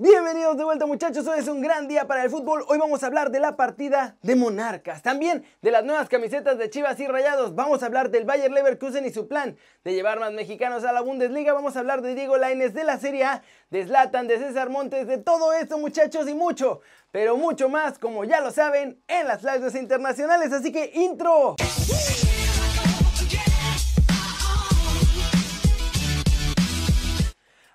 Bienvenidos de vuelta muchachos, hoy es un gran día para el fútbol. Hoy vamos a hablar de la partida de Monarcas, también de las nuevas camisetas de Chivas y Rayados. Vamos a hablar del Bayer Leverkusen y su plan de llevar más mexicanos a la Bundesliga. Vamos a hablar de Diego Lainez de la Serie A, de Zlatan, de César Montes, de todo esto muchachos y mucho, pero mucho más, como ya lo saben, en las lives internacionales. Así que intro.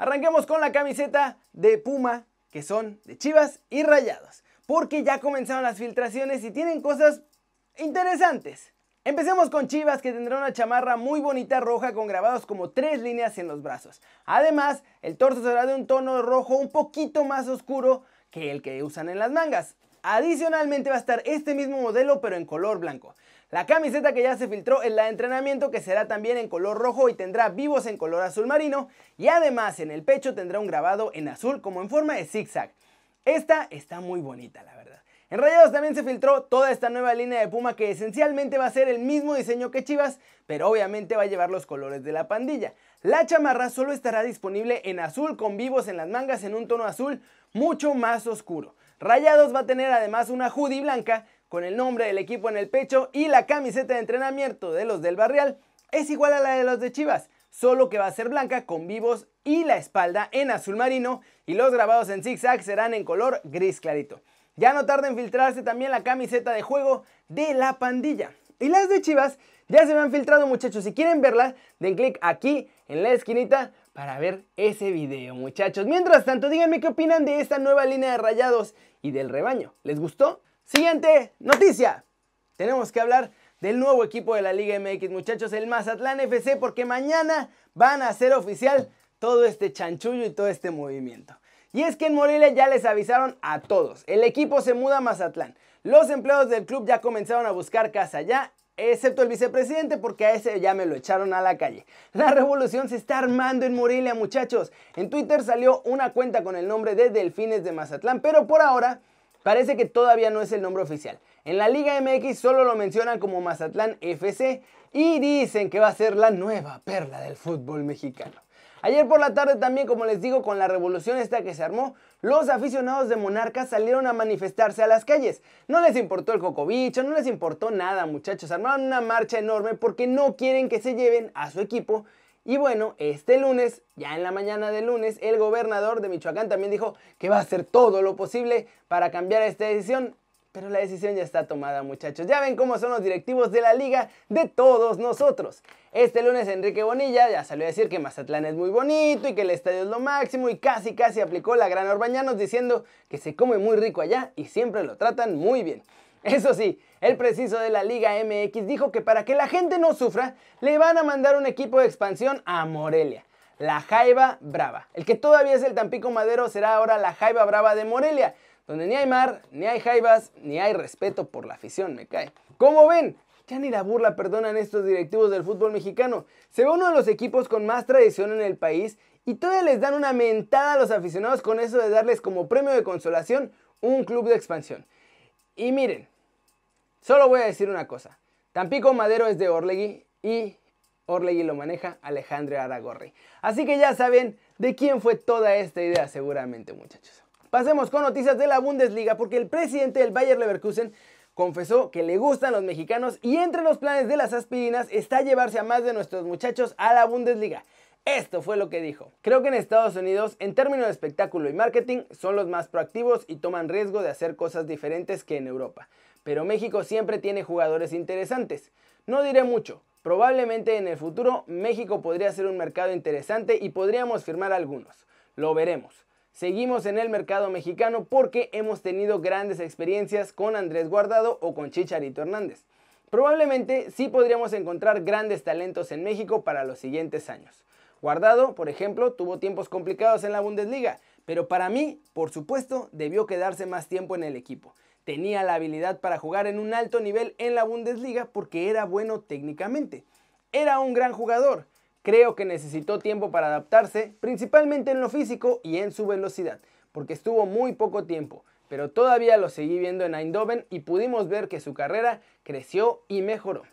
Arranquemos con la camiseta de Puma, que son de Chivas y Rayados, porque ya comenzaron las filtraciones y tienen cosas interesantes. Empecemos con Chivas que tendrá una chamarra muy bonita roja con grabados como tres líneas en los brazos. Además, el torso será de un tono rojo un poquito más oscuro que el que usan en las mangas. Adicionalmente va a estar este mismo modelo pero en color blanco. La camiseta que ya se filtró es la de entrenamiento que será también en color rojo y tendrá vivos en color azul marino y además en el pecho tendrá un grabado en azul como en forma de zigzag. Esta está muy bonita la verdad. En Rayados también se filtró toda esta nueva línea de Puma que esencialmente va a ser el mismo diseño que Chivas, pero obviamente va a llevar los colores de la pandilla. La chamarra solo estará disponible en azul con vivos en las mangas en un tono azul mucho más oscuro. Rayados va a tener además una hoodie blanca con el nombre del equipo en el pecho y la camiseta de entrenamiento de los del Barrial es igual a la de los de Chivas, solo que va a ser blanca con vivos y la espalda en azul marino y los grabados en zigzag serán en color gris clarito. Ya no tarda en filtrarse también la camiseta de juego de la pandilla. Y las de Chivas ya se me han filtrado muchachos. Si quieren verla, den clic aquí en la esquinita para ver ese video muchachos. Mientras tanto, díganme qué opinan de esta nueva línea de rayados y del rebaño. ¿Les gustó? Siguiente noticia. Tenemos que hablar del nuevo equipo de la Liga MX, muchachos, el Mazatlán FC, porque mañana van a hacer oficial todo este chanchullo y todo este movimiento. Y es que en Morelia ya les avisaron a todos, el equipo se muda a Mazatlán. Los empleados del club ya comenzaron a buscar casa allá, excepto el vicepresidente porque a ese ya me lo echaron a la calle. La revolución se está armando en Morelia, muchachos. En Twitter salió una cuenta con el nombre de Delfines de Mazatlán, pero por ahora Parece que todavía no es el nombre oficial. En la Liga MX solo lo mencionan como Mazatlán FC y dicen que va a ser la nueva perla del fútbol mexicano. Ayer por la tarde también, como les digo, con la revolución esta que se armó, los aficionados de Monarcas salieron a manifestarse a las calles. No les importó el cocobicho, no les importó nada, muchachos. Armaron una marcha enorme porque no quieren que se lleven a su equipo y bueno, este lunes, ya en la mañana del lunes, el gobernador de Michoacán también dijo que va a hacer todo lo posible para cambiar esta decisión. Pero la decisión ya está tomada, muchachos. Ya ven cómo son los directivos de la liga de todos nosotros. Este lunes Enrique Bonilla ya salió a decir que Mazatlán es muy bonito y que el estadio es lo máximo y casi casi aplicó la gran Orbañanos diciendo que se come muy rico allá y siempre lo tratan muy bien. Eso sí, el preciso de la Liga MX dijo que para que la gente no sufra, le van a mandar un equipo de expansión a Morelia. La Jaiba Brava. El que todavía es el Tampico Madero será ahora la Jaiba Brava de Morelia, donde ni hay mar, ni hay jaibas, ni hay respeto por la afición, me cae. ¿Cómo ven? Ya ni la burla perdonan estos directivos del fútbol mexicano. Se ve uno de los equipos con más tradición en el país y todavía les dan una mentada a los aficionados con eso de darles como premio de consolación un club de expansión. Y miren, solo voy a decir una cosa. Tampico Madero es de Orlegui y Orlegui lo maneja Alejandro Aragorri. Así que ya saben de quién fue toda esta idea seguramente muchachos. Pasemos con noticias de la Bundesliga porque el presidente del Bayer Leverkusen confesó que le gustan los mexicanos y entre los planes de las aspirinas está llevarse a más de nuestros muchachos a la Bundesliga. Esto fue lo que dijo. Creo que en Estados Unidos, en términos de espectáculo y marketing, son los más proactivos y toman riesgo de hacer cosas diferentes que en Europa. Pero México siempre tiene jugadores interesantes. No diré mucho. Probablemente en el futuro México podría ser un mercado interesante y podríamos firmar algunos. Lo veremos. Seguimos en el mercado mexicano porque hemos tenido grandes experiencias con Andrés Guardado o con Chicharito Hernández. Probablemente sí podríamos encontrar grandes talentos en México para los siguientes años. Guardado, por ejemplo, tuvo tiempos complicados en la Bundesliga, pero para mí, por supuesto, debió quedarse más tiempo en el equipo. Tenía la habilidad para jugar en un alto nivel en la Bundesliga porque era bueno técnicamente. Era un gran jugador. Creo que necesitó tiempo para adaptarse, principalmente en lo físico y en su velocidad, porque estuvo muy poco tiempo, pero todavía lo seguí viendo en Eindhoven y pudimos ver que su carrera creció y mejoró.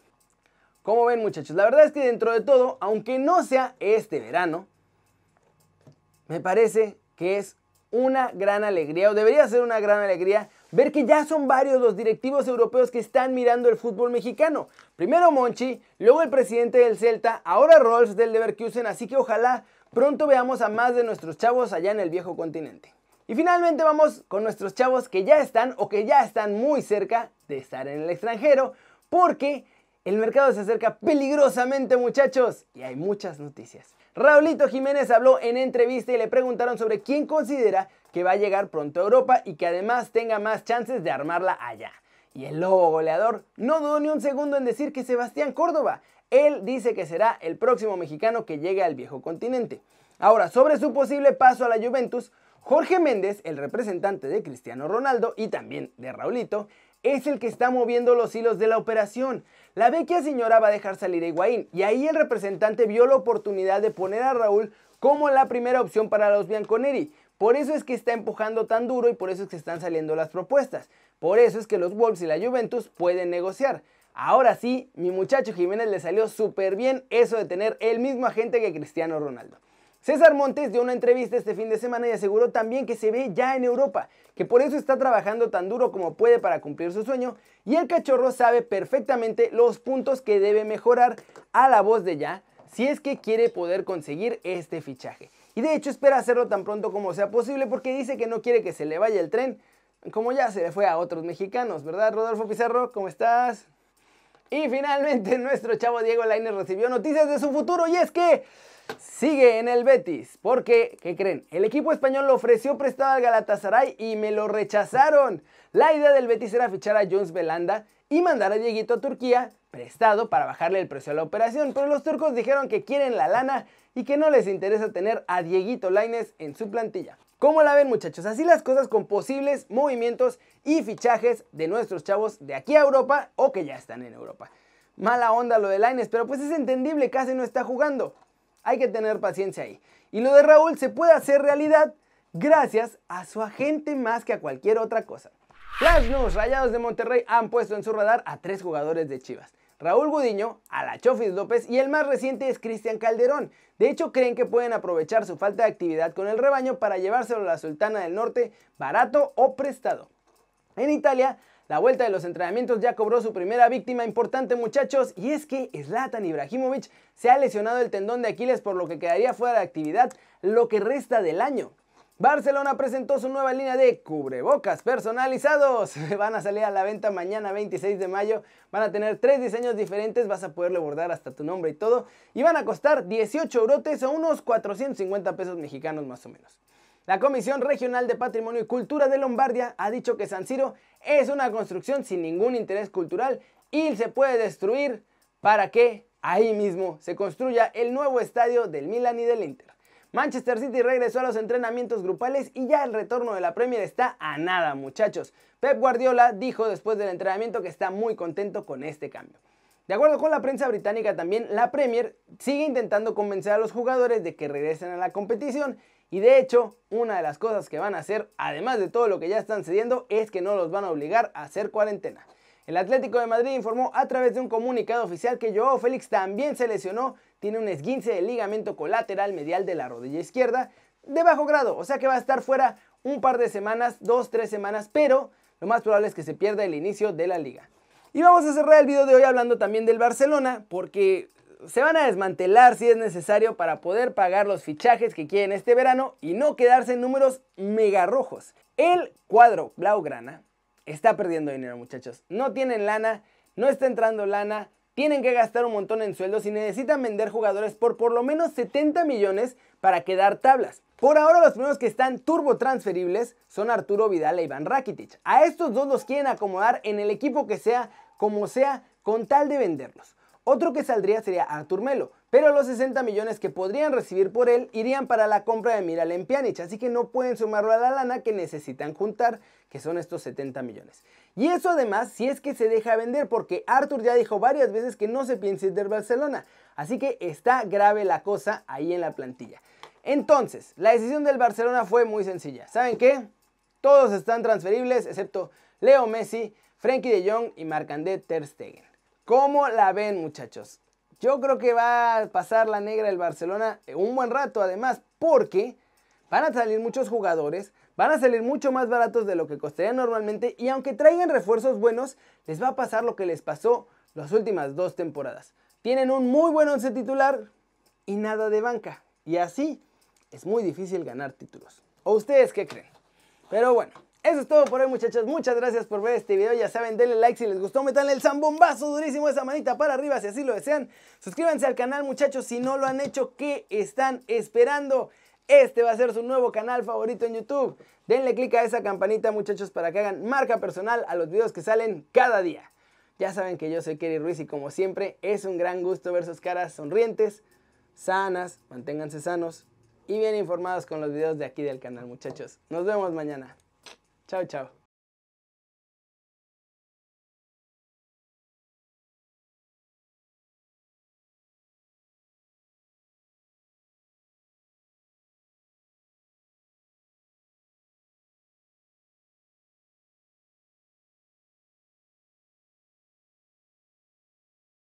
Como ven muchachos, la verdad es que dentro de todo, aunque no sea este verano, me parece que es una gran alegría, o debería ser una gran alegría, ver que ya son varios los directivos europeos que están mirando el fútbol mexicano. Primero Monchi, luego el presidente del Celta, ahora Rolls del Leverkusen, así que ojalá pronto veamos a más de nuestros chavos allá en el viejo continente. Y finalmente vamos con nuestros chavos que ya están o que ya están muy cerca de estar en el extranjero, porque el mercado se acerca peligrosamente muchachos y hay muchas noticias. Raulito Jiménez habló en entrevista y le preguntaron sobre quién considera que va a llegar pronto a Europa y que además tenga más chances de armarla allá. Y el lobo goleador no dudó ni un segundo en decir que Sebastián Córdoba. Él dice que será el próximo mexicano que llegue al viejo continente. Ahora, sobre su posible paso a la Juventus, Jorge Méndez, el representante de Cristiano Ronaldo y también de Raulito, es el que está moviendo los hilos de la operación. La vecchia señora va a dejar salir a Higuaín y ahí el representante vio la oportunidad de poner a Raúl como la primera opción para los Bianconeri. Por eso es que está empujando tan duro y por eso es que están saliendo las propuestas. Por eso es que los Wolves y la Juventus pueden negociar. Ahora sí, mi muchacho Jiménez le salió súper bien eso de tener el mismo agente que Cristiano Ronaldo. César Montes dio una entrevista este fin de semana y aseguró también que se ve ya en Europa, que por eso está trabajando tan duro como puede para cumplir su sueño y el cachorro sabe perfectamente los puntos que debe mejorar a la voz de ya si es que quiere poder conseguir este fichaje. Y de hecho espera hacerlo tan pronto como sea posible porque dice que no quiere que se le vaya el tren como ya se le fue a otros mexicanos, ¿verdad Rodolfo Pizarro? ¿Cómo estás? Y finalmente nuestro chavo Diego Lainez recibió noticias de su futuro y es que sigue en el Betis. Porque, ¿qué creen? El equipo español lo ofreció prestado al Galatasaray y me lo rechazaron. La idea del Betis era fichar a Jones Belanda y mandar a Dieguito a Turquía prestado para bajarle el precio a la operación, pero los turcos dijeron que quieren la lana y que no les interesa tener a Dieguito Laines en su plantilla. ¿Cómo la ven muchachos? Así las cosas con posibles movimientos y fichajes de nuestros chavos de aquí a Europa o que ya están en Europa. Mala onda lo de Laines, pero pues es entendible, casi no está jugando. Hay que tener paciencia ahí. Y lo de Raúl se puede hacer realidad gracias a su agente más que a cualquier otra cosa. Flash News, Rayados de Monterrey han puesto en su radar a tres jugadores de Chivas. Raúl Gudiño, Alachofis López y el más reciente es Cristian Calderón. De hecho, creen que pueden aprovechar su falta de actividad con el rebaño para llevárselo a la Sultana del Norte barato o prestado. En Italia, la vuelta de los entrenamientos ya cobró su primera víctima importante muchachos y es que Zlatan Ibrahimovic se ha lesionado el tendón de Aquiles por lo que quedaría fuera de actividad lo que resta del año. Barcelona presentó su nueva línea de cubrebocas personalizados. Van a salir a la venta mañana 26 de mayo. Van a tener tres diseños diferentes. Vas a poderle bordar hasta tu nombre y todo. Y van a costar 18 eurotes o unos 450 pesos mexicanos más o menos. La Comisión Regional de Patrimonio y Cultura de Lombardia ha dicho que San Siro es una construcción sin ningún interés cultural y se puede destruir para que ahí mismo se construya el nuevo estadio del Milan y del Inter. Manchester City regresó a los entrenamientos grupales y ya el retorno de la Premier está a nada, muchachos. Pep Guardiola dijo después del entrenamiento que está muy contento con este cambio. De acuerdo con la prensa británica también, la Premier sigue intentando convencer a los jugadores de que regresen a la competición y de hecho, una de las cosas que van a hacer, además de todo lo que ya están cediendo, es que no los van a obligar a hacer cuarentena. El Atlético de Madrid informó a través de un comunicado oficial que Joao Félix también se lesionó, tiene un esguince de ligamento colateral medial de la rodilla izquierda de bajo grado, o sea que va a estar fuera un par de semanas, dos, tres semanas, pero lo más probable es que se pierda el inicio de la liga. Y vamos a cerrar el video de hoy hablando también del Barcelona, porque se van a desmantelar si es necesario para poder pagar los fichajes que quieren este verano y no quedarse en números mega rojos. El cuadro Blaugrana está perdiendo dinero, muchachos. No tienen lana, no está entrando lana, tienen que gastar un montón en sueldos y necesitan vender jugadores por por lo menos 70 millones para quedar tablas. Por ahora los primeros que están turbo transferibles son Arturo Vidal e Iván Rakitic. A estos dos los quieren acomodar en el equipo que sea, como sea, con tal de venderlos. Otro que saldría sería Artur Melo, pero los 60 millones que podrían recibir por él irían para la compra de Miralem Pjanic, así que no pueden sumarlo a la lana que necesitan juntar, que son estos 70 millones. Y eso además si es que se deja vender, porque Artur ya dijo varias veces que no se piensa ir del Barcelona, así que está grave la cosa ahí en la plantilla. Entonces, la decisión del Barcelona fue muy sencilla. ¿Saben qué? Todos están transferibles excepto Leo Messi, Frenkie de Jong y Marc-André Ter Stegen. ¿Cómo la ven muchachos? Yo creo que va a pasar la negra del Barcelona un buen rato además porque van a salir muchos jugadores, van a salir mucho más baratos de lo que costarían normalmente y aunque traigan refuerzos buenos, les va a pasar lo que les pasó las últimas dos temporadas. Tienen un muy buen once titular y nada de banca. Y así es muy difícil ganar títulos. ¿O ustedes qué creen? Pero bueno, eso es todo por hoy muchachos, muchas gracias por ver este video, ya saben, denle like si les gustó, metanle el zambombazo durísimo, esa manita para arriba si así lo desean, suscríbanse al canal muchachos si no lo han hecho, ¿qué están esperando? Este va a ser su nuevo canal favorito en YouTube, denle click a esa campanita muchachos para que hagan marca personal a los videos que salen cada día. Ya saben que yo soy Kerry Ruiz y como siempre es un gran gusto ver sus caras sonrientes, sanas, manténganse sanos y bien informados con los videos de aquí del canal muchachos. Nos vemos mañana. Chao, chao.